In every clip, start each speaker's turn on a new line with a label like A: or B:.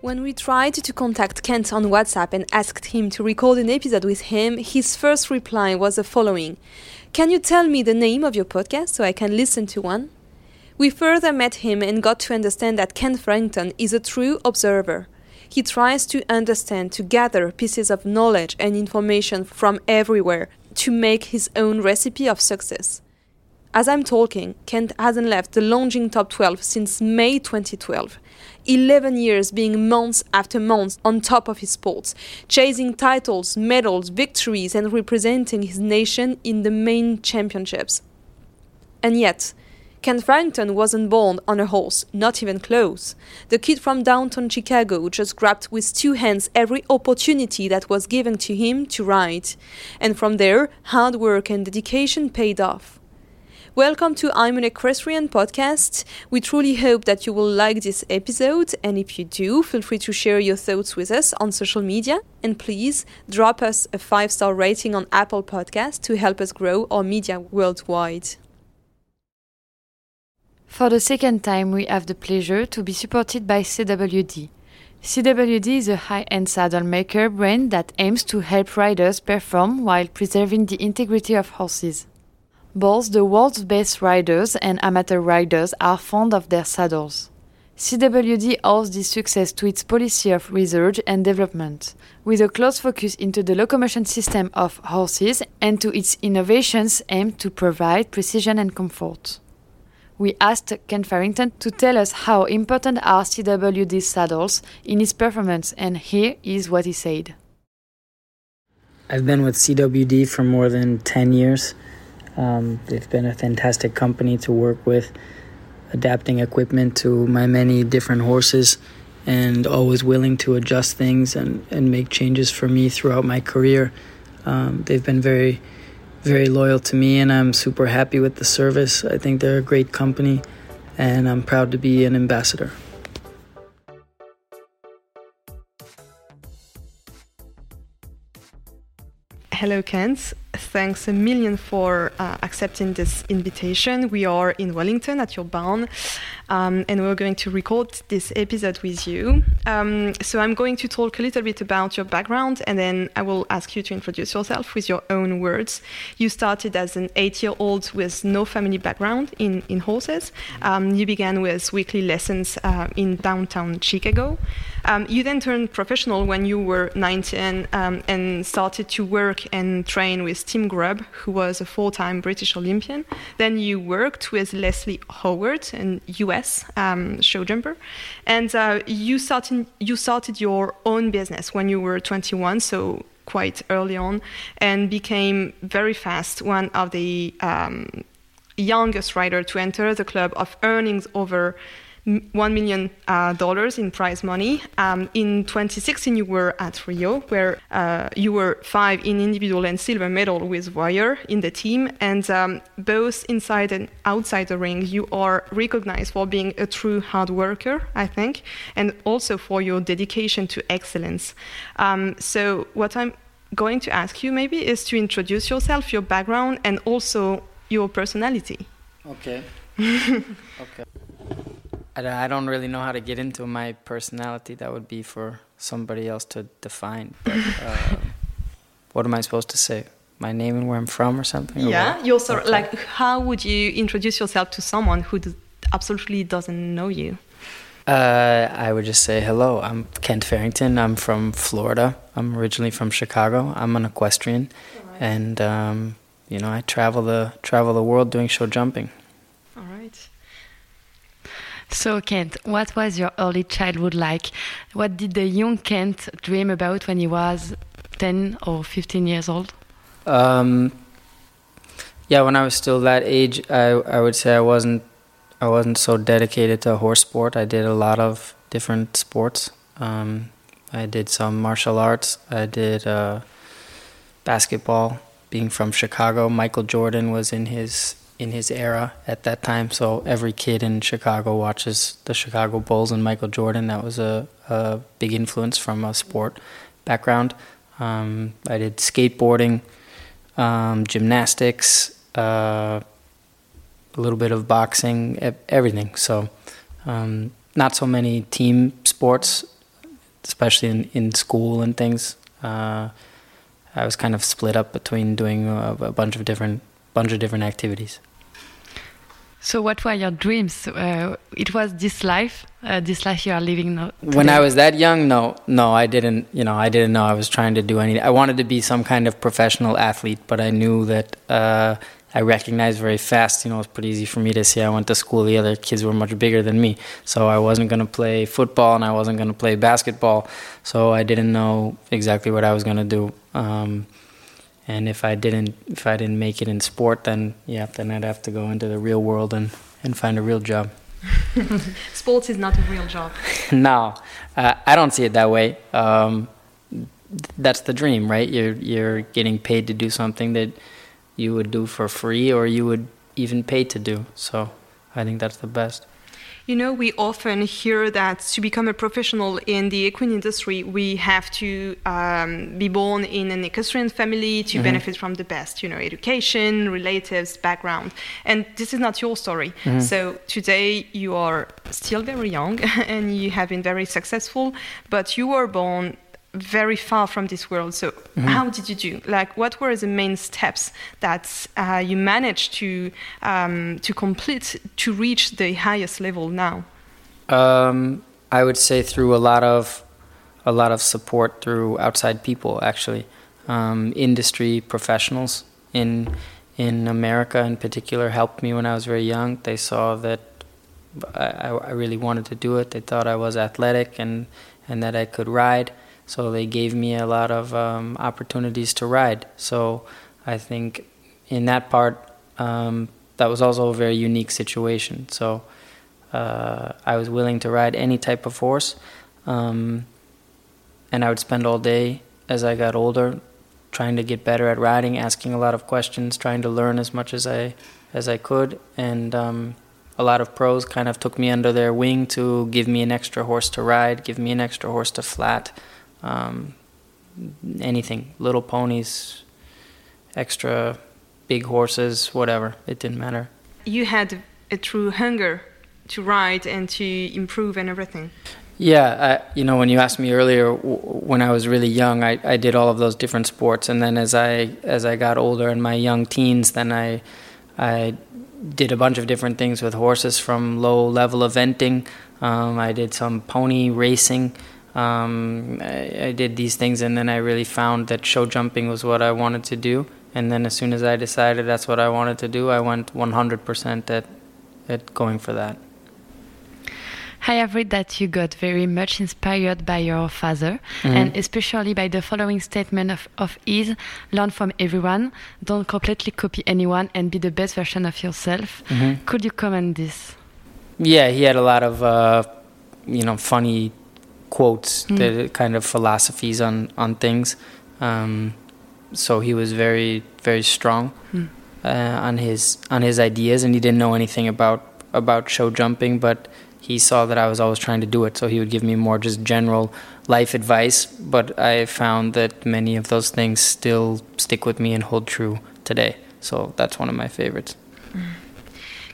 A: When we tried to contact Kent on WhatsApp and asked him to record an episode with him, his first reply was the following Can you tell me the name of your podcast so I can listen to one? We further met him and got to understand that Kent Farrington is a true observer. He tries to understand, to gather pieces of knowledge and information from everywhere to make his own recipe of success. As I'm talking, Kent hasn't left the Longines Top 12 since May 2012. 11 years being months after months on top of his sports, chasing titles, medals, victories, and representing his nation in the main championships. And yet, Kent Farrington wasn't born on a horse, not even close. The kid from downtown Chicago just grabbed with two hands every opportunity that was given to him to ride. And from there, hard work and dedication paid off. Welcome to I'm an Equestrian podcast. We truly hope that you will like this episode, and if you do, feel free to share your thoughts with us on social media. And please drop us a five star rating on Apple Podcast to help us grow our media worldwide.
B: For the second time, we have the pleasure to be supported by CWD. CWD is a high end saddle maker brand that aims to help riders perform while preserving the integrity of horses. Both the world's best riders and amateur riders are fond of their saddles. CWD owes this success to its policy of research and development, with a close focus into the locomotion system of horses and to its innovations aimed to provide precision and comfort we asked Kent Farrington to tell us how important are CWD saddles in his performance, and here is what he said.
C: I've been with CWD for more than 10 years. Um, they've been a fantastic company to work with, adapting equipment to my many different horses, and always willing to adjust things and, and make changes for me throughout my career. Um, they've been very very loyal to me, and I'm super happy with the service. I think they're a great company, and I'm proud to be an ambassador.
A: Hello, Kent. Thanks a million for uh, accepting this invitation. We are in Wellington at your barn, um, and we're going to record this episode with you. Um, so I'm going to talk a little bit about your background, and then I will ask you to introduce yourself with your own words. You started as an eight-year-old with no family background in, in horses. Um, you began with weekly lessons uh, in downtown Chicago. Um, you then turned professional when you were 19 um, and started to work and train with Tim Grubb, who was a four time British Olympian. Then you worked with Leslie Howard, an US um, show jumper. And uh, you, started, you started your own business when you were 21, so quite early on, and became very fast one of the um, youngest riders to enter the club of earnings over one million uh, dollars in prize money. Um, in 2016, you were at Rio, where uh, you were five in individual and silver medal with Voyeur in the team, and um, both inside and outside the ring, you are recognized for being a true hard worker, I think, and also for your dedication to excellence. Um, so, what I'm going to ask you maybe is to introduce yourself, your background, and also your personality.
C: Okay. okay. I don't really know how to get into my personality. That would be for somebody else to define. But, uh, what am I supposed to say? My name and where I'm from, or something?
A: Yeah, you're sort okay. like. How would you introduce yourself to someone who absolutely doesn't know you?
C: Uh, I would just say hello. I'm Kent Farrington. I'm from Florida. I'm originally from Chicago. I'm an equestrian, right. and um, you know I travel the travel the world doing show jumping.
A: All right.
D: So Kent, what was your early childhood like? What did the young Kent dream about when he was 10 or 15 years old?
C: Um, yeah, when I was still that age, I I would say I wasn't I wasn't so dedicated to horse sport. I did a lot of different sports. Um, I did some martial arts. I did uh, basketball. Being from Chicago, Michael Jordan was in his in his era at that time. So every kid in Chicago watches the Chicago Bulls and Michael Jordan. That was a, a big influence from a sport background. Um, I did skateboarding, um, gymnastics, uh, a little bit of boxing, everything. So, um, not so many team sports, especially in, in school and things. Uh, I was kind of split up between doing a, a, bunch of different bunch of different activities.
D: So, what were your dreams? Uh, it was this life, uh, this life you are living now. Today?
C: When I was that young, no, no, I didn't. You know, I didn't know I was trying to do anything. I wanted to be some kind of professional athlete, but I knew that uh, I recognized very fast. You know, it's pretty easy for me to see. I went to school; the other kids were much bigger than me, so I wasn't going to play football and I wasn't going to play basketball. So I didn't know exactly what I was going to do. Um, and if I didn't if I didn't make it in sport, then yeah, then I'd have to go into the real world and and find a real job.
A: Sports is not a real job.
C: no, uh, I don't see it that way. Um, that's the dream, right? You're you're getting paid to do something that you would do for free, or you would even pay to do. So I think that's the best.
A: You know, we often hear that to become a professional in the equine industry, we have to um, be born in an equestrian family to mm-hmm. benefit from the best, you know, education, relatives, background. And this is not your story. Mm-hmm. So today you are still very young and you have been very successful, but you were born very far from this world. So, mm-hmm. how did you do? Like, what were the main steps that uh, you managed to um, to complete to reach the highest level now?
C: Um, I would say through a lot of a lot of support through outside people, actually, um, industry professionals in in America in particular helped me when I was very young. They saw that I, I really wanted to do it. They thought I was athletic and and that I could ride so they gave me a lot of um, opportunities to ride. So I think in that part, um, that was also a very unique situation. So uh, I was willing to ride any type of horse, um, and I would spend all day as I got older trying to get better at riding, asking a lot of questions, trying to learn as much as I as I could, and um, a lot of pros kind of took me under their wing to give me an extra horse to ride, give me an extra horse to flat um, anything, little ponies, extra big horses, whatever. It didn't matter.
A: You had a true hunger to ride and to improve and everything.
C: Yeah, I, you know, when you asked me earlier, w- when I was really young, I, I did all of those different sports, and then as I as I got older in my young teens, then I I did a bunch of different things with horses, from low level eventing. Um, I did some pony racing. Um, I, I, did these things, and then I really found that show jumping was what I wanted to do. And then as soon as I decided that's what I wanted to do, I went 100% at at going for that.
D: I have read that you got very much inspired by your father, mm-hmm. and especially by the following statement of, of his learn from everyone, don't completely copy anyone, and be the best version of yourself. Mm-hmm. Could you comment this?
C: Yeah, he had a lot of, uh, you know, funny quotes, mm. the kind of philosophies on on things. Um, so he was very very strong mm. uh, on his on his ideas, and he didn't know anything about about show jumping, but he saw that I was always trying to do it. So he would give me more just general life advice. But I found that many of those things still stick with me and hold true today. So that's one of my favorites. Mm.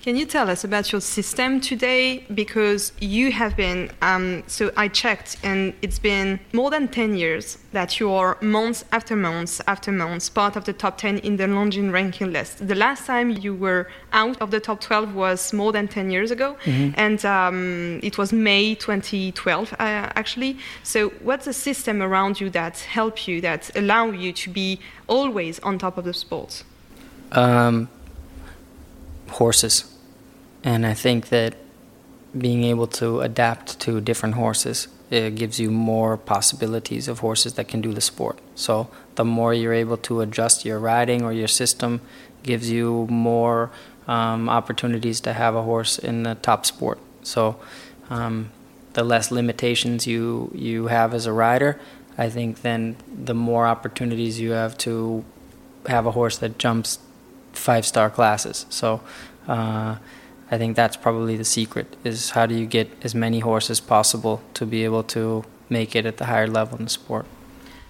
A: Can you tell us about your system today? Because you have been, um, so I checked, and it's been more than 10 years that you are months after months after months part of the top 10 in the Longines ranking list. The last time you were out of the top 12 was more than 10 years ago, mm-hmm. and um, it was May 2012, uh, actually. So, what's the system around you that help you, that allow you to be always on top of the sports?
C: Um, horses and I think that being able to adapt to different horses it gives you more possibilities of horses that can do the sport. So the more you're able to adjust your riding or your system, gives you more um, opportunities to have a horse in the top sport. So um, the less limitations you you have as a rider, I think then the more opportunities you have to have a horse that jumps five star classes. So. Uh, I think that's probably the secret is how do you get as many horses possible to be able to make it at the higher level in the sport.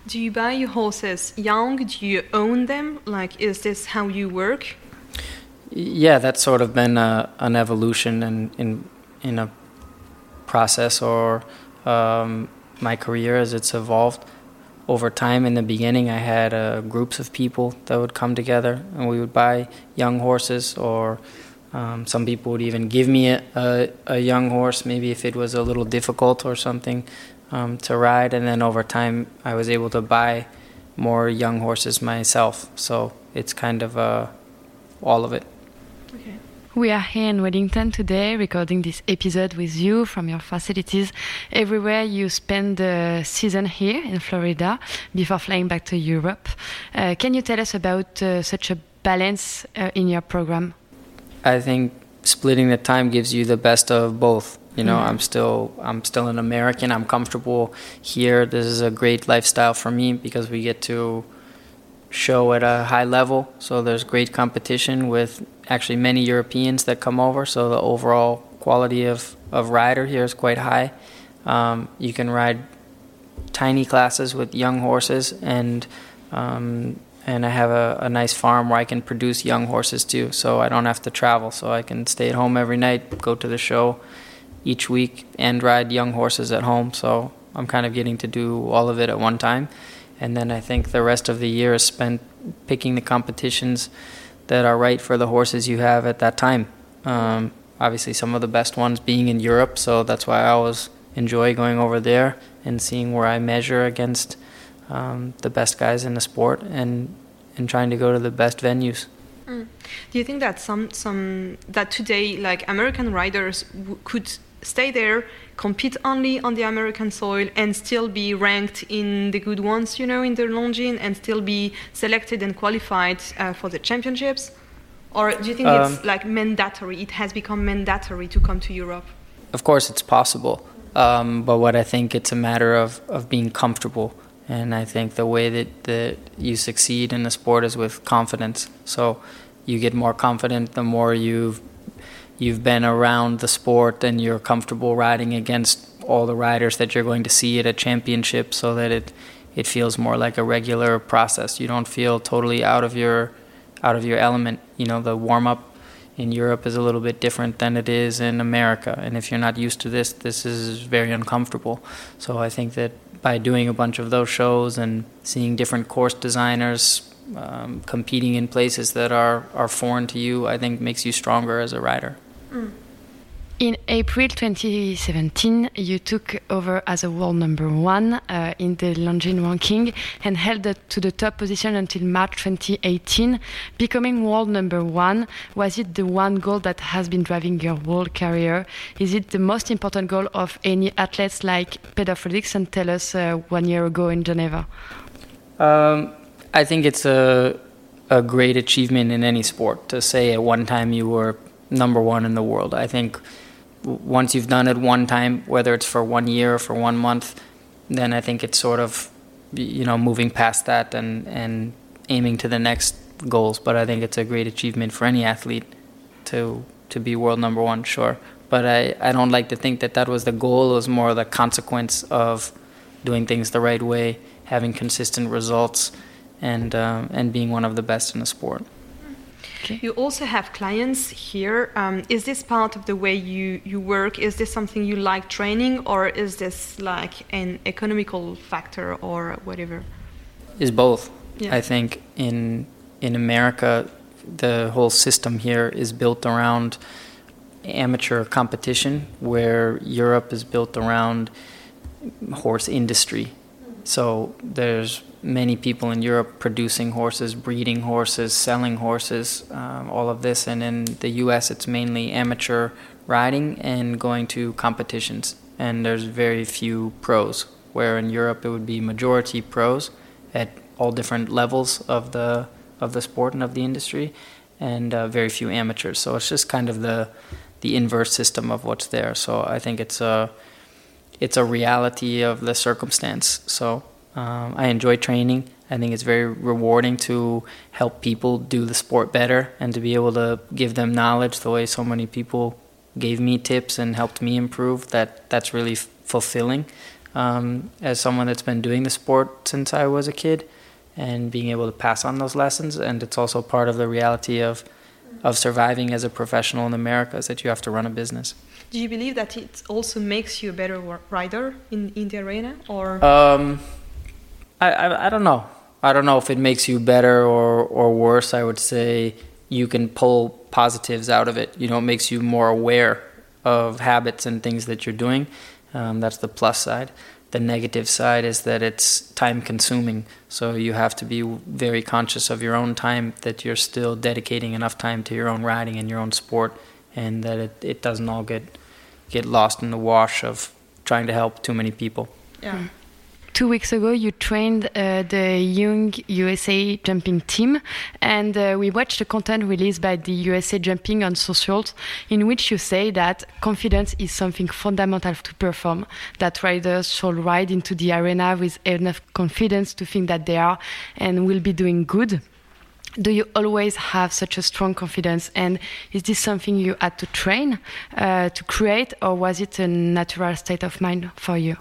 A: Do you buy your horses young? Do you own them? Like, is this how you work?
C: Yeah, that's sort of been a, an evolution in, in, in a process or um, my career as it's evolved. Over time, in the beginning, I had uh, groups of people that would come together and we would buy young horses or um, some people would even give me a, a, a, young horse, maybe if it was a little difficult or something um, to ride. And then over time, I was able to buy more young horses myself. So it's kind of uh, all of it.
D: Okay. We are here in Wellington today recording this episode with you from your facilities everywhere you spend the season here in Florida before flying back to Europe. Uh, can you tell us about uh, such a balance uh, in your program?
C: I think splitting the time gives you the best of both. You know, mm-hmm. I'm still I'm still an American. I'm comfortable here. This is a great lifestyle for me because we get to show at a high level. So there's great competition with actually many Europeans that come over. So the overall quality of, of rider here is quite high. Um, you can ride tiny classes with young horses and um, and I have a, a nice farm where I can produce young horses too, so I don't have to travel. So I can stay at home every night, go to the show each week, and ride young horses at home. So I'm kind of getting to do all of it at one time. And then I think the rest of the year is spent picking the competitions that are right for the horses you have at that time. Um, obviously, some of the best ones being in Europe, so that's why I always enjoy going over there and seeing where I measure against um, the best guys in the sport and and trying to go to the best venues.
A: Mm. Do you think that some some that today like American riders could stay there, compete only on the American soil, and still be ranked in the good ones, you know, in the Longines, and still be selected and qualified uh, for the championships? Or do you think um, it's like mandatory? It has become mandatory to come to Europe.
C: Of course, it's possible, um, but what I think it's a matter of of being comfortable and I think the way that, that you succeed in the sport is with confidence. So you get more confident the more you've you've been around the sport and you're comfortable riding against all the riders that you're going to see at a championship so that it it feels more like a regular process. You don't feel totally out of your out of your element. You know, the warm up in Europe is a little bit different than it is in America. And if you're not used to this, this is very uncomfortable. So I think that by doing a bunch of those shows and seeing different course designers um, competing in places that are, are foreign to you, I think makes you stronger as a rider. Mm.
D: In April 2017, you took over as a world number one uh, in the Longines ranking and held to the top position until March 2018. Becoming world number one, was it the one goal that has been driving your whole career? Is it the most important goal of any athletes like Peder Fredricson tell us uh, one year ago in Geneva?
C: Um, I think it's a, a great achievement in any sport to say at one time you were number one in the world. I think once you've done it one time, whether it's for one year or for one month, then I think it's sort of you know moving past that and and aiming to the next goals. But I think it's a great achievement for any athlete to to be world number one, sure. But I, I don't like to think that that was the goal. It was more the consequence of doing things the right way, having consistent results, and um, and being one of the best in the sport.
A: Okay. You also have clients here. Um, is this part of the way you, you work? Is this something you like training, or is this like an economical factor or whatever?
C: Is both. Yeah. I think in in America, the whole system here is built around amateur competition, where Europe is built around horse industry. So there's many people in Europe producing horses, breeding horses, selling horses, um, all of this. And in the US, it's mainly amateur riding and going to competitions. And there's very few pros, where in Europe it would be majority pros at all different levels of the of the sport and of the industry, and uh, very few amateurs. So it's just kind of the the inverse system of what's there. So I think it's a it's a reality of the circumstance. So um, I enjoy training. I think it's very rewarding to help people do the sport better and to be able to give them knowledge the way so many people gave me tips and helped me improve. That that's really f- fulfilling. Um, as someone that's been doing the sport since I was a kid, and being able to pass on those lessons, and it's also part of the reality of of surviving as a professional in America is that you have to run a business.
A: Do you believe that it also makes you a better rider in, in the arena, or?
C: Um, I, I, I don't know. I don't know if it makes you better or, or worse. I would say you can pull positives out of it. You know, it makes you more aware of habits and things that you're doing. Um, that's the plus side. The negative side is that it's time consuming. So you have to be very conscious of your own time, that you're still dedicating enough time to your own riding and your own sport, and that it, it doesn't all get, get lost in the wash of trying to help too many people.
A: Yeah.
D: Two weeks ago, you trained uh, the young USA jumping team, and uh, we watched the content released by the USA Jumping on socials, in which you say that confidence is something fundamental to perform. That riders should ride into the arena with enough confidence to think that they are and will be doing good. Do you always have such a strong confidence? And is this something you had to train uh, to create, or was it a natural state of mind for you?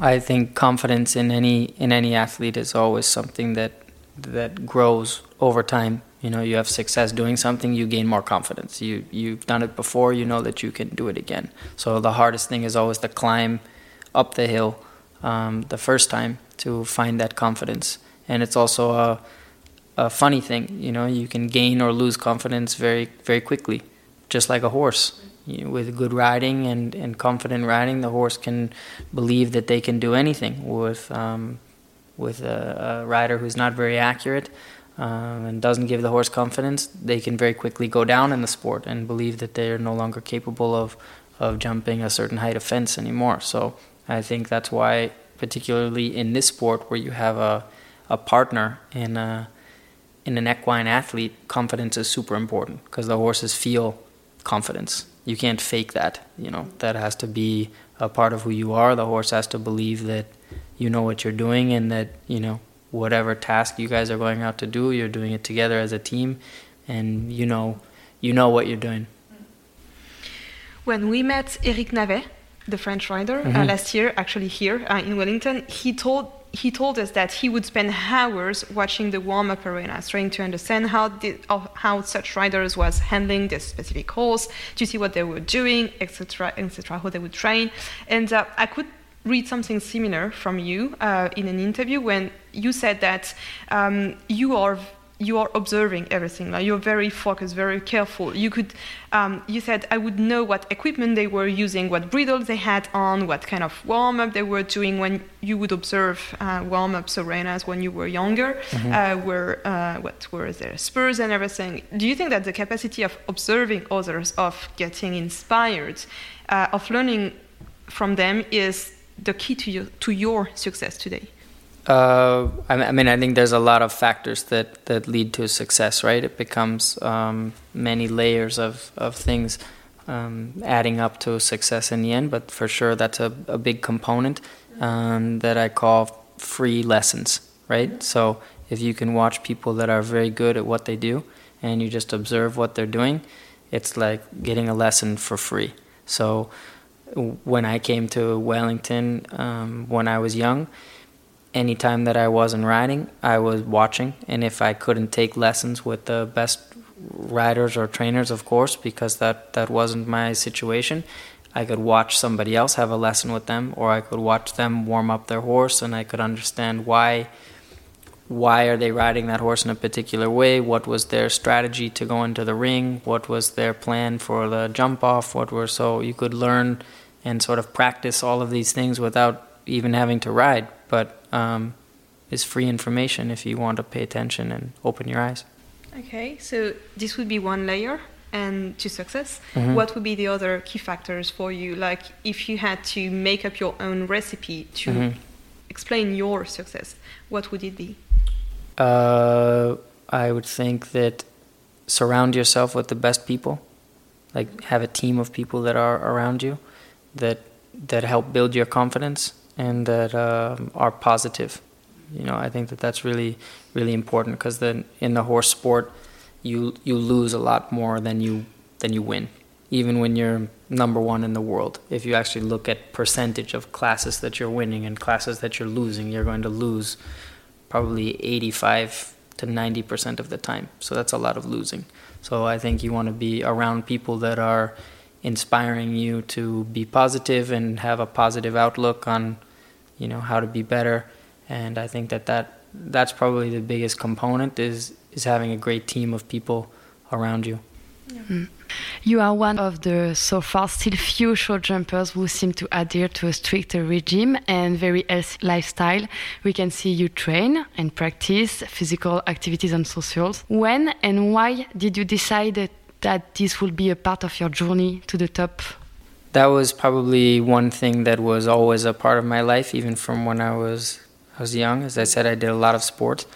C: I think confidence in any in any athlete is always something that that grows over time. You know, you have success doing something, you gain more confidence. You you've done it before, you know that you can do it again. So the hardest thing is always to climb up the hill um, the first time to find that confidence. And it's also a a funny thing. You know, you can gain or lose confidence very very quickly, just like a horse with good riding and, and confident riding, the horse can believe that they can do anything. With um, with a, a, rider who's not very accurate um, and doesn't give the horse confidence, they can very quickly go down in the sport and believe that they are no longer capable of of jumping a certain height of fence anymore. So I think that's why, particularly in this sport where you have a a partner in a in an equine athlete, confidence is super important because the horses feel confidence you can't fake that. You know that has to be a part of who you are. The horse has to believe that you know what you're doing and that you know whatever task you guys are going out to do, you're doing it together as a team, and you know you know what you're doing.
A: When we met Eric Navet, the French rider, mm-hmm. uh, last year, actually here uh, in Wellington, he told he told us that he would spend hours watching the warm-up arenas, trying to understand how the, how such riders was handling this specific horse, to see what they were doing, etc., etc., how they would train. And uh, I could read something similar from you uh, in an interview when you said that um, you are you are observing everything. Like you're very focused, very careful. You could, um, you said, I would know what equipment they were using, what bridles they had on, what kind of warm up they were doing when you would observe uh, warm ups arenas when you were younger. Mm-hmm. Uh, were uh, what were their spurs and everything. Do you think that the capacity of observing others, of getting inspired, uh, of learning from them, is the key to your, to your success today?
C: Uh, I mean, I think there's a lot of factors that, that lead to success, right? It becomes um, many layers of, of things um, adding up to success in the end, but for sure that's a, a big component um, that I call free lessons, right? So if you can watch people that are very good at what they do and you just observe what they're doing, it's like getting a lesson for free. So when I came to Wellington um, when I was young, anytime that I wasn't riding, I was watching, and if I couldn't take lessons with the best riders or trainers, of course, because that, that wasn't my situation. I could watch somebody else have a lesson with them, or I could watch them warm up their horse, and I could understand why why are they riding that horse in a particular way? What was their strategy to go into the ring? What was their plan for the jump off? What were so you could learn and sort of practice all of these things without even having to ride but um, is free information if you want to pay attention and open your eyes
A: okay so this would be one layer and to success mm-hmm. what would be the other key factors for you like if you had to make up your own recipe to mm-hmm. explain your success what would it be
C: uh, I would think that surround yourself with the best people. Like have a team of people that are around you, that that help build your confidence and that um, are positive. You know, I think that that's really really important because then in the horse sport, you you lose a lot more than you than you win. Even when you're number one in the world, if you actually look at percentage of classes that you're winning and classes that you're losing, you're going to lose probably 85 to 90% of the time. So that's a lot of losing. So I think you want to be around people that are inspiring you to be positive and have a positive outlook on, you know, how to be better. And I think that, that that's probably the biggest component is is having a great team of people around you.
D: Yeah. Mm. You are one of the so far still few show jumpers who seem to adhere to a stricter regime and very healthy lifestyle. We can see you train and practice physical activities and socials. When and why did you decide that this will be a part of your journey to the top?
C: That was probably one thing that was always a part of my life, even from when I was I was young. As I said, I did a lot of sports,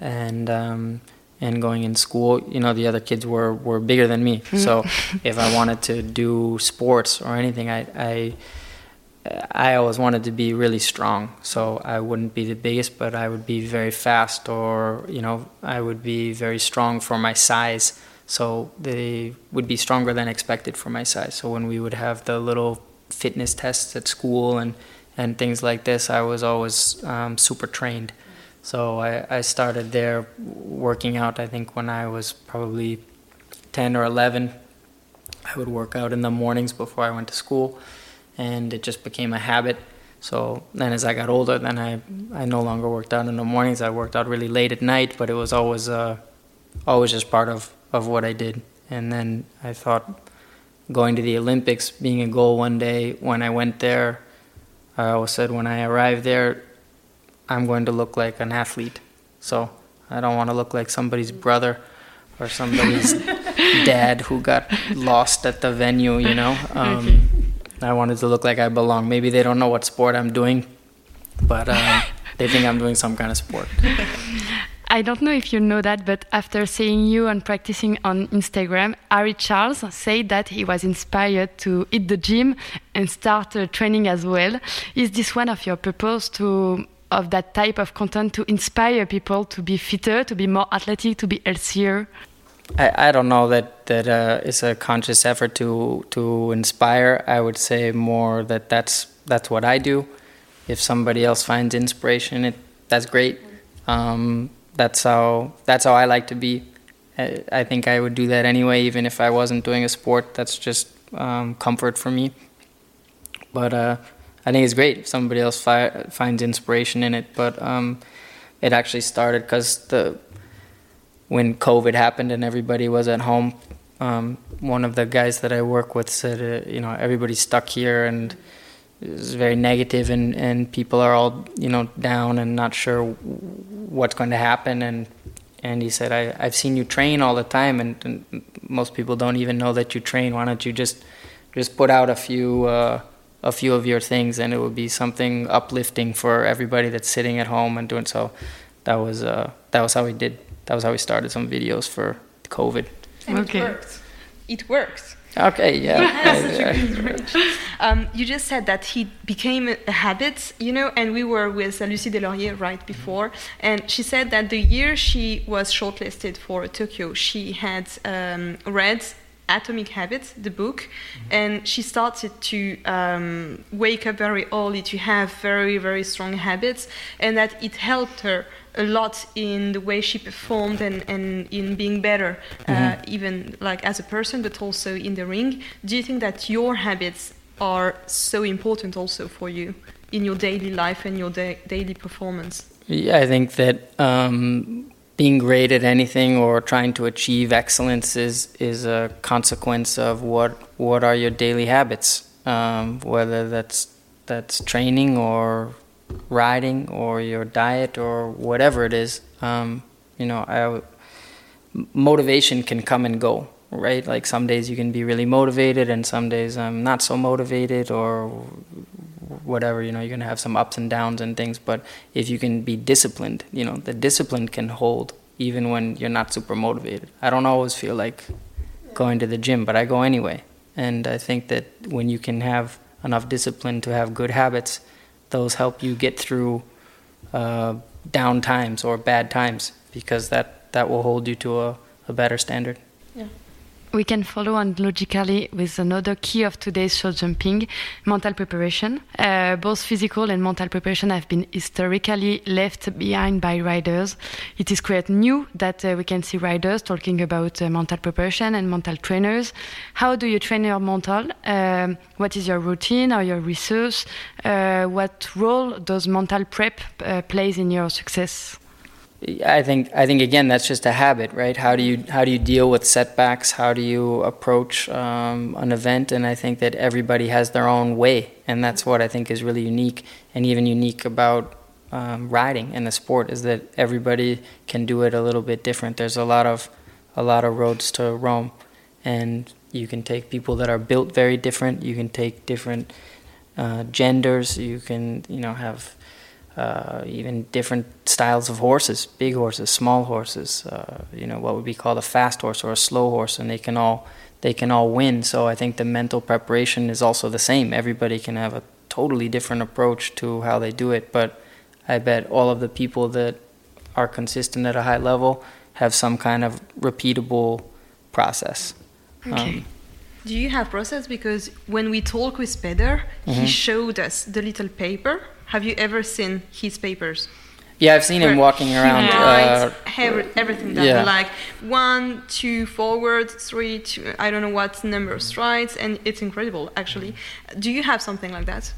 C: and um, and going in school, you know, the other kids were, were bigger than me. So if I wanted to do sports or anything, I, I, I always wanted to be really strong. So I wouldn't be the biggest, but I would be very fast or, you know, I would be very strong for my size. So they would be stronger than expected for my size. So when we would have the little fitness tests at school and, and things like this, I was always um, super trained. So I, I started there working out, I think, when I was probably 10 or 11. I would work out in the mornings before I went to school, and it just became a habit. So then, as I got older, then I I no longer worked out in the mornings. I worked out really late at night, but it was always uh, always just part of of what I did. And then I thought going to the Olympics being a goal one day. When I went there, I always said when I arrive there, I'm going to look like an athlete. So I don't want to look like somebody's brother or somebody's dad who got lost at the venue, you know. Um, I wanted to look like I belong. Maybe they don't know what sport I'm doing, but um, they think I'm doing some kind of sport.
D: I don't know if you know that, but after seeing you and practicing on Instagram, Harry Charles said that he was inspired to hit the gym and start uh, training as well. Is this one of your purpose to of that type of content to inspire people to be fitter, to be more athletic, to be healthier?
C: I, I don't know that that uh, is a conscious effort to to inspire. I would say more that that's that's what I do. If somebody else finds inspiration, it that's great. Um, that's how that's how I like to be. I, think I would do that anyway, even if I wasn't doing a sport. That's just um, comfort for me. But uh, I think it's great if somebody else fi- finds inspiration in it. But um, it actually started because the when COVID happened and everybody was at home. Um, one of the guys that I work with said, uh, you know, everybody's stuck here and it's very negative and, and people are all, you know, down and not sure what's going to happen. And, and he said, I, I've seen you train all the time and, and most people don't even know that you train. Why don't you just, just put out a few, uh, a few of your things and it would be something uplifting for everybody that's sitting at home and doing so that was uh, that was how we did that was how we started some videos for covid
A: and okay. it worked it works
C: okay yeah
A: um, you just said that he became a habit you know and we were with Lucy Deslauriers right before. And she said that the year she was shortlisted for tokyo she had um, read Atomic Habits, the book, mm-hmm. and she started to um, wake up very early to have very, very strong habits, and that it helped her a lot in the way she performed and, and in being better, uh, mm-hmm. even like as a person, but also in the ring. Do you think that your habits are so important also for you in your daily life and your da- daily performance?
C: Yeah, I think that um, being great at anything or trying to achieve excellence is is a consequence of what what are your daily habits, um, whether that's that's training or riding or your diet or whatever it is. Um, you know, I, motivation can come and go, right? Like some days you can be really motivated, and some days I'm not so motivated, or whatever. You know, you're gonna have some ups and downs and things. But if you can be disciplined, you know, the discipline can hold even when you're not super motivated. I don't always feel like going to the gym, but I go anyway. And I think that when you can have enough discipline to have good habits, those help you get through uh, down times or bad times because that, that will hold you to a, a better standard.
D: Yeah. We can follow on logically with another key of today's show jumping mental preparation. Uh, both physical and mental preparation have been historically left behind by riders. It is quite new that uh, we can see riders talking about uh, mental preparation and mental trainers. How do you train your mental? Um, what is your routine or your resource? Uh, what role does mental prep uh, plays in your success?
C: I think I think again that's just a habit, right? How do you how do you deal with setbacks? How do you approach um, an event? And I think that everybody has their own way, and that's what I think is really unique and even unique about um, riding and the sport is that everybody can do it a little bit different. There's a lot of a lot of roads to Rome, and you can take people that are built very different. You can take different uh, genders. You can you know have uh, even different styles of horses big horses small horses uh, you know what would be called a fast horse or a slow horse and they can all they can all win. So i think the mental preparation is also the same. Everybody can have a totally different approach to how they do it but i bet all of the people that are consistent at a high level have some kind of repeatable process.
A: Okay. Um, do you have process because when we talk with Peder, mm-hmm. he showed us the little paper have you ever seen his papers?
C: Yeah, I've seen him walking around.
A: Uh, everything done. Yeah. Like one, two forward, three, two, I don't know what number of strides, and it's incredible, actually. Do you have something like that?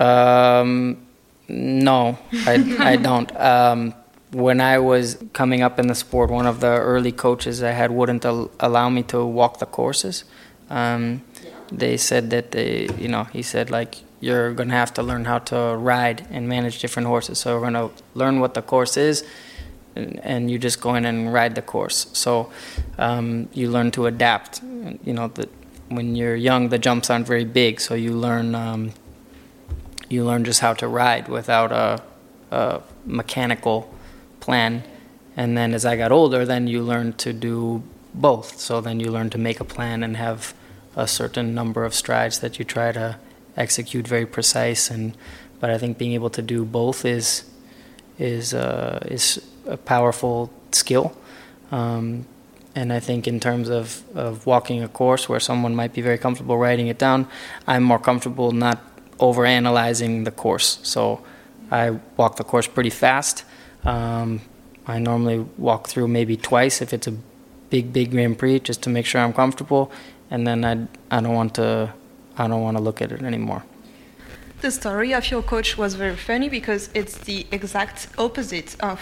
C: Um, no, I, I don't. Um, when I was coming up in the sport, one of the early coaches I had wouldn't al- allow me to walk the courses. Um, they said that they, you know, he said like you're to have to learn how to ride and manage different horses. So we're to learn what the course is, and, and, you just go in and ride the course. So um, you learn to adapt. You know, the, when you're young, the jumps aren't very big, so you learn um, you learn just how to ride without a, a mechanical plan. And then as I got older, then you learn to do both. So then you learn to make a plan and have a certain number of strides that you try to execute very precise and but I think being able to do both is is uh, is a powerful skill. Um, and I think in terms of, of walking a course where someone might be very comfortable writing it down, I'm more comfortable not over analyzing the course. So I walk the course pretty fast. Um, I normally walk through maybe twice if it's a big, big Grand Prix just to make sure I'm comfortable. And then I, I don't want to I don't want to look at it anymore.
A: The story of your coach was very funny because it's the exact opposite of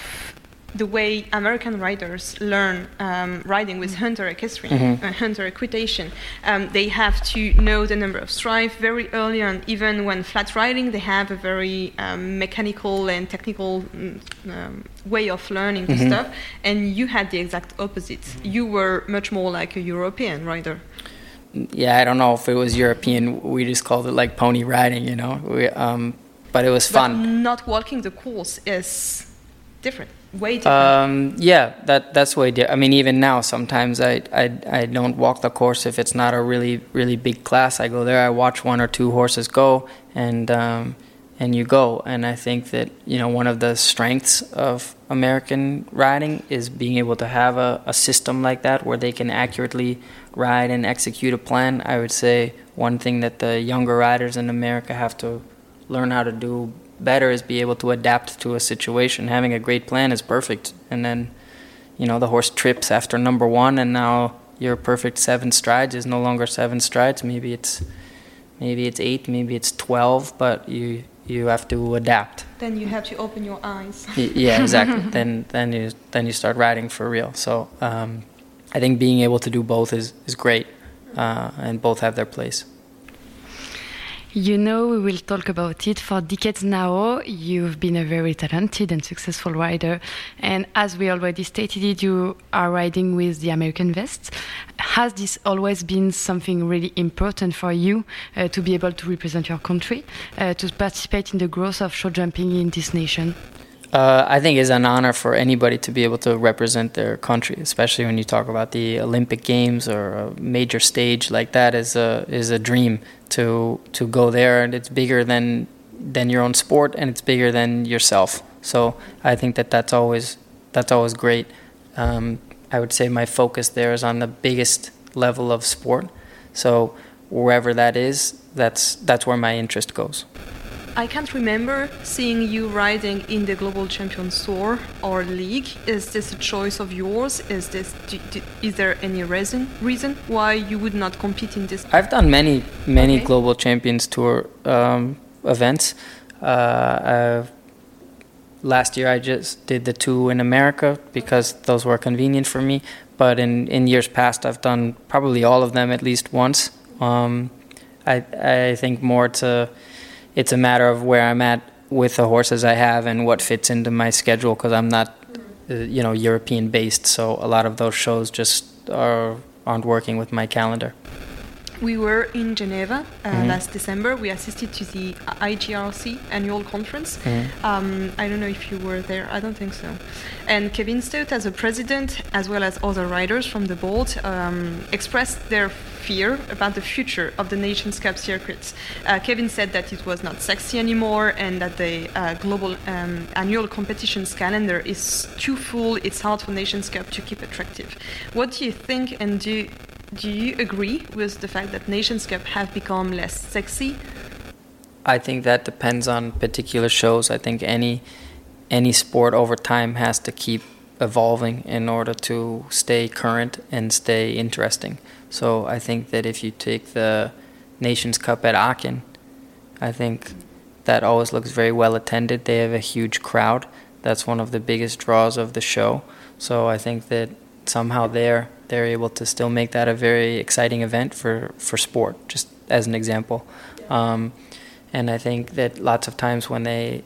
A: the way American riders learn um, riding with hunter equestrian, mm-hmm. uh, hunter equitation. Um, they have to know the number of strides very early on. Even when flat riding, they have a very um, mechanical and technical mm, um, way of learning mm-hmm. the stuff. And you had the exact opposite. You were much more like a European rider
C: yeah, I don't know if it was European. We just called it like pony riding, you know. We, um, but it was fun.
A: But not walking the course is different, way different.
C: Um, yeah, that that's way different. I mean, even now, sometimes I, I I don't walk the course if it's not a really really big class. I go there, I watch one or two horses go, and um, and you go. And I think that you know one of the strengths of American riding is being able to have a, a system like that where they can accurately ride and execute a plan. I would say one thing that the younger riders in America have to learn how to do better is be able to adapt to a situation. Having a great plan is perfect, and then you know the horse trips after number one, and now your perfect seven strides is no longer seven strides. Maybe it's maybe it's eight, maybe it's twelve, but you you have to adapt.
A: Then you have to open your eyes.
C: yeah, exactly. then then you then you start riding for real. So um, I think being able to do both is is great, uh, and both have their place.
D: You know, we will talk about it for decades now. You've been a very talented and successful rider. And as we already stated it, you are riding with the American Vest. Has this always been something really important for you uh, to be able to represent your country, uh, to participate in the growth of show jumping in this nation?
C: Uh, I think it's an honor for anybody to be able to represent their country, especially when you talk about the Olympic Games or a major stage like that. is a is a dream to to go there, and it's bigger than than your own sport, and it's bigger than yourself. So I think that that's always that's always great. Um, I would say my focus there is on the biggest level of sport. So wherever that is, that's that's where my interest goes.
A: I can't remember seeing you riding in the Global Champions Tour or League. Is this a choice of yours? Is this do, do, is there any reason reason why you would not compete in this?
C: I've done many many okay. Global Champions Tour um, events. Uh, last year I just did the two in America because those were convenient for me. But in, in years past, I've done probably all of them at least once. Um, I I think more to it's a matter of where I'm at with the horses I have and what fits into my schedule because I'm not, uh, you know, European based. So a lot of those shows just are aren't working with my calendar.
A: We were in Geneva uh, mm-hmm. last December. We assisted to the IJRC annual conference. Mm-hmm. Um, I don't know if you were there. I don't think so. And Kevin Staut, as a president, as well as other riders from the board, um, expressed their fear about the future of the Nations Cup circuits. Uh, Kevin said that it was not sexy anymore and that the uh, global um, annual competitions calendar is too full. It's hard for Nations Cup to keep attractive. What do you think, and do do you agree with the fact that Nations Cup have become less sexy?
C: I think that depends on particular shows. I think any any sport over time has to keep evolving in order to stay current and stay interesting. So I think that if you take the Nations Cup at Aachen, I think that always looks very well attended. They have a huge crowd. That's one of the biggest draws of the show. So I think that somehow there they're able to still make that a very exciting event for, for sport, just as an example. Um, and I think that lots of times when they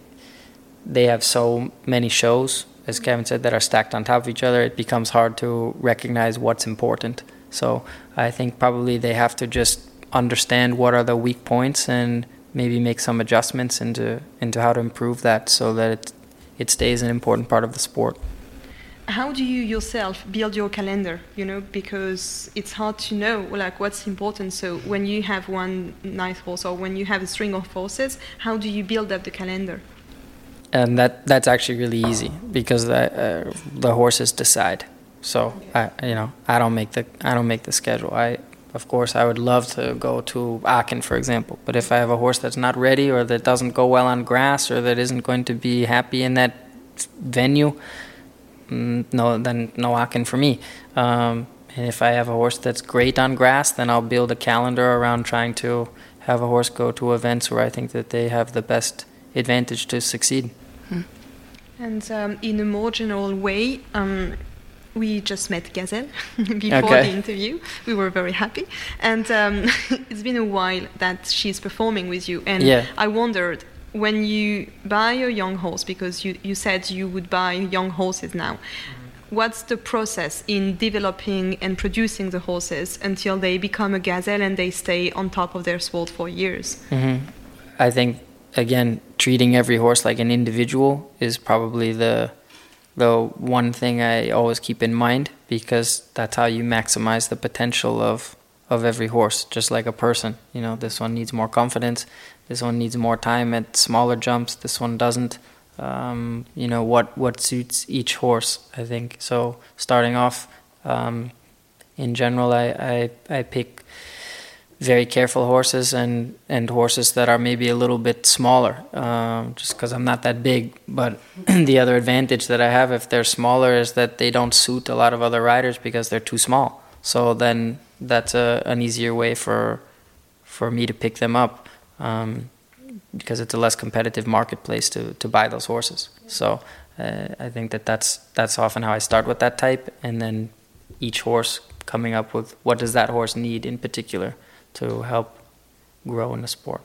C: they have so many shows, as Kevin said, that are stacked on top of each other, it becomes hard to recognize what's important. So I think probably they have to just understand what are the weak points and maybe make some adjustments into into how to improve that so that it it stays an important part of the sport
A: how do you yourself build your calendar you know because it's hard to know like what's important. So when you have one nice horse or when you have a string of horses how do you build up the calendar?
C: And that that's actually really easy because the, uh, the horses decide. So I you know I don't make the I don't make the schedule. I of course I would love to go to Aachen for example. But if I have a horse that's not ready or that doesn't go well on grass or that isn't going to be happy in that venue no, then no Aachen for me. Um, and if I have a horse that's great on grass, then I'll build a calendar around trying to have a horse go to events where I think that they have the best advantage to succeed. Hmm.
A: And um, in a more general way, um, we just met Gazelle before
C: okay.
A: the interview. We were very happy, and um, it's been a while that she's performing with you. And
C: yeah.
A: I wondered when you buy a young horse, because you, you said you would buy young horses now, mm-hmm. what's the process in developing and producing the horses until they become a gazelle and they stay on top of their sport for years?
C: Mm-hmm. I think, again, treating every horse like an individual is probably the the one thing I always keep in mind because that's how you maximize the potential of of every horse, just like a person. You know, this one needs more confidence. This one needs more time at smaller jumps. This one doesn't. Um, you know what what suits each horse. I think so. Starting off, um, in general, I, I I pick very careful horses and, and horses that are maybe a little bit smaller, uh, just because I'm not that big. But the other advantage that I have if they're smaller is that they don't suit a lot of other riders because they're too small. So then that's a, an easier way for for me to pick them up um, because it's a less competitive marketplace to, to buy those horses. So uh, I think that that's that's often how I start with that type, and then each horse coming up with what does that horse need in particular to help grow in the sport.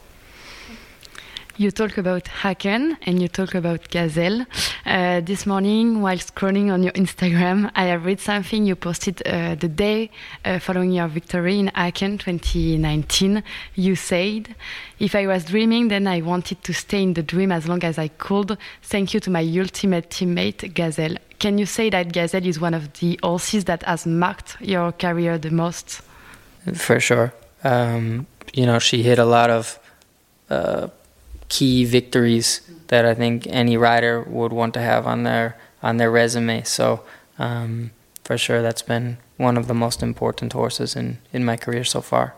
D: You talk about Aachen and you talk about Gazelle. Uh, this morning, while scrolling on your Instagram, I have read something you posted uh, the day uh, following your victory in Aachen 2019. You said, If I was dreaming, then I wanted to stay in the dream as long as I could. Thank you to my ultimate teammate, Gazelle. Can you say that Gazelle is one of the horses that has marked your career the most?
C: For sure. Um, you know, she hit a lot of uh, key victories that I think any rider would want to have on their on their resume. So um, for sure, that's been one of the most important horses in, in my career so far.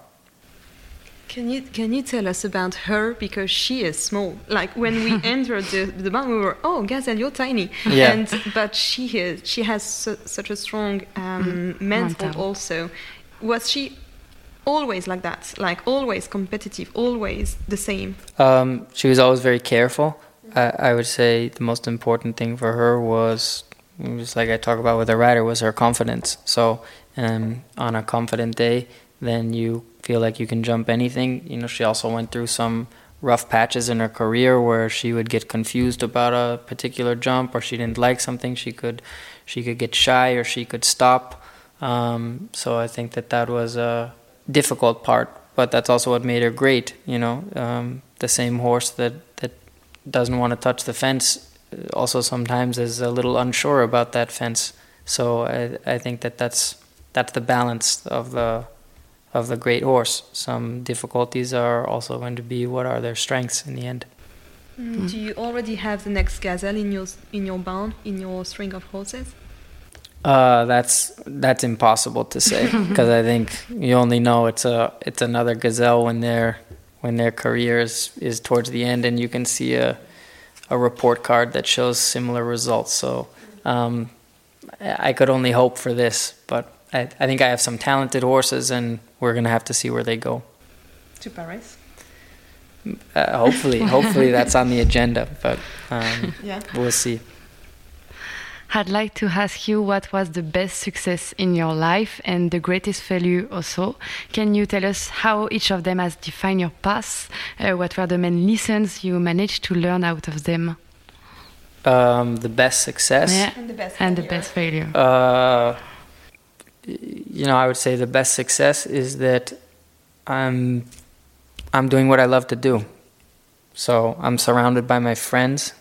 A: Can you can you tell us about her because she is small? Like when we entered the the barn, we were oh Gazelle, you're tiny.
C: Yeah.
A: And but she is she has su such a strong um, mental also. Was she always like that? Like always competitive, always the same.
C: Um, she was always very careful. I, I would say the most important thing for her was just like I talk about with a rider was her confidence. So um, on a confident day, then you feel like you can jump anything. You know, she also went through some rough patches in her career where she would get confused about a particular jump or she didn't like something. She could she could get shy or she could stop. Um, so I think that that was a difficult part, but that's also what made her great. You know, um, the same horse that that doesn't want to touch the fence also sometimes is a little unsure about that fence. So I, I think that that's that's the balance of the of the great horse. Some difficulties are also going to be what are their strengths in the end.
A: Mm. Do you already have the next gazelle in your in your barn in your string of horses?
C: Uh, that's that's impossible to say because I think you only know it's a it's another gazelle when their when their career is, is towards the end and you can see a a report card that shows similar results. So um, I could only hope for this, but I, I think I have some talented horses and we're gonna have to see where they go.
A: To Paris.
C: Uh, hopefully, hopefully that's on the agenda, but um,
A: yeah.
C: we'll see.
D: I'd like to ask you what was the best success in your life and the greatest failure also. Can you tell us how each of them has defined your path? Uh, what were the main lessons you managed to learn out of them?
C: Um, the best success
D: yeah.
A: and the best
D: and
A: failure.
D: the best failure.
C: Uh, you know, I would say the best success is that I'm I'm doing what I love to do. So I'm surrounded by my friends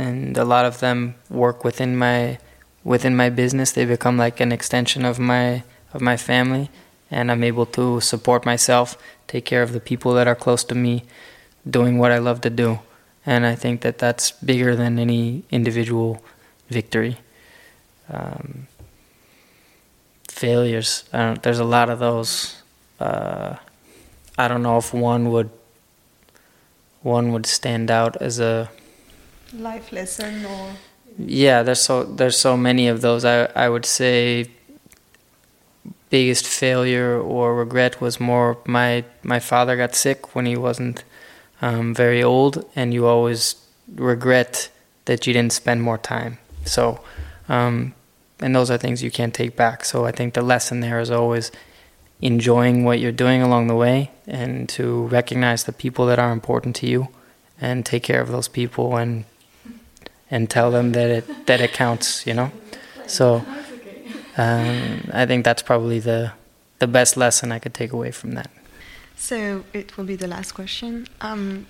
C: and a lot of them work within my within my business. They become like an extension of my of my family, and I'm able to support myself, take care of the people that are close to me, doing what I love to do. And I think that that's bigger than any individual victory. Um, failures, there's a lot of those. Uh, I don't know if one would one would stand out as a
A: life lesson or?
C: Yeah there's so there's so many of those. I i would say biggest failure or regret was more my my father got sick when he wasn't um, very old and you always regret that you didn't spend more time. So um, and those are things you can't take back. So i think the lesson there is always enjoying what you're doing along the way and to recognize the people that are important to you and take care of those people and and tell them that it that it counts you know? So um, I think that's probably the the best lesson I could take away from that.
A: So it will be the last question. Um,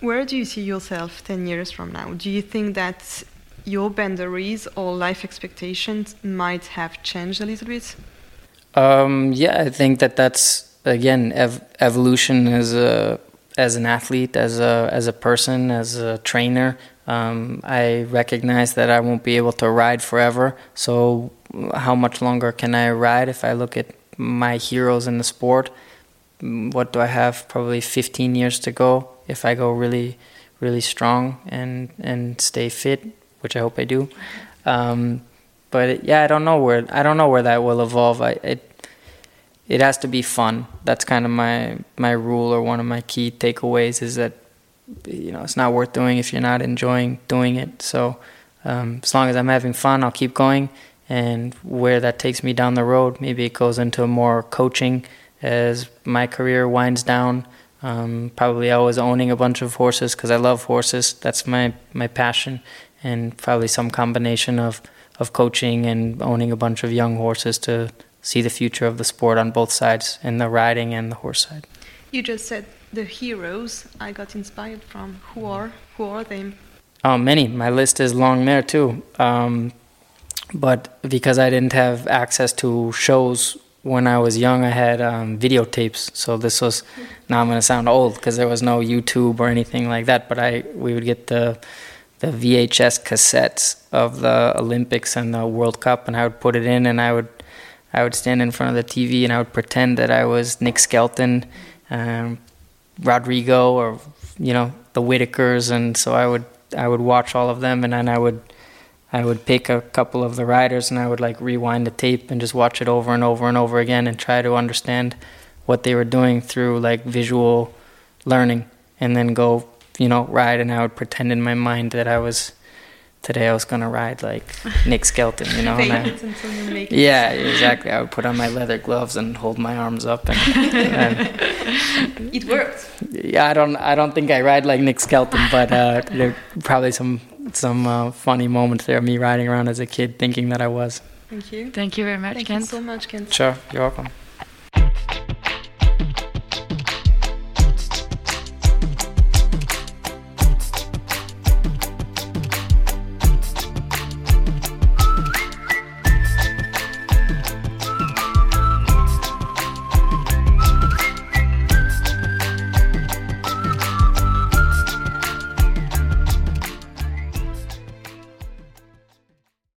A: where do you see yourself 10 years from now? Do you think that your boundaries or life expectations might have changed a little bit?
C: Um, yeah, I think that that's again ev- evolution as a as an athlete, as a as a person, as a trainer. Um, I recognize that I won't be able to ride forever. So, how much longer can I ride? If I look at my heroes in the sport, what do I have? Probably 15 years to go if I go really, really strong and and stay fit, which I hope I do. Um, but yeah, I don't know where I don't know where that will evolve. I, it it has to be fun. That's kind of my my rule or one of my key takeaways is that you know it's not worth doing if you're not enjoying doing it. So um, as long as I'm having fun, I'll keep going. And where that takes me down the road, maybe it goes into more coaching as my career winds down. Um, probably always owning a bunch of horses because I love horses. That's my my passion, and probably some combination of of coaching and owning a bunch of young horses to see the future of the sport on both sides, in the riding and the horse side.
A: You just said the heroes I got inspired from. Who are who are they?
C: Oh, many. My list is long there too. Um, but because I didn't have access to shows when I was young, I had um, videotapes. So this was now I'm going to sound old because there was no YouTube or anything like that. But I we would get the the VHS cassettes of the Olympics and the World Cup, and I would put it in, and I would I would stand in front of the TV and I would pretend that I was Nick Skelton, um, Rodrigo, or you know the Whitakers, and so I would I would watch all of them, and then I would I would pick a couple of the riders, and I would like rewind the tape and just watch it over and over and over again, and try to understand what they were doing through like visual learning, and then go you know, ride, and I would pretend in my mind that I was today I was gonna ride like Nick Skelton, you know. I, yeah, exactly. I would put on my leather gloves and hold my arms up, and,
A: and it worked.
C: Yeah, I don't, I don't think I ride like Nick Skelton, but uh, there probably some some uh, funny moments there of me riding around as a kid, thinking that I was.
A: Thank you.
D: Thank you very much,
A: Thank
D: Kent.
A: you so much, Kent.
C: Sure, you're welcome.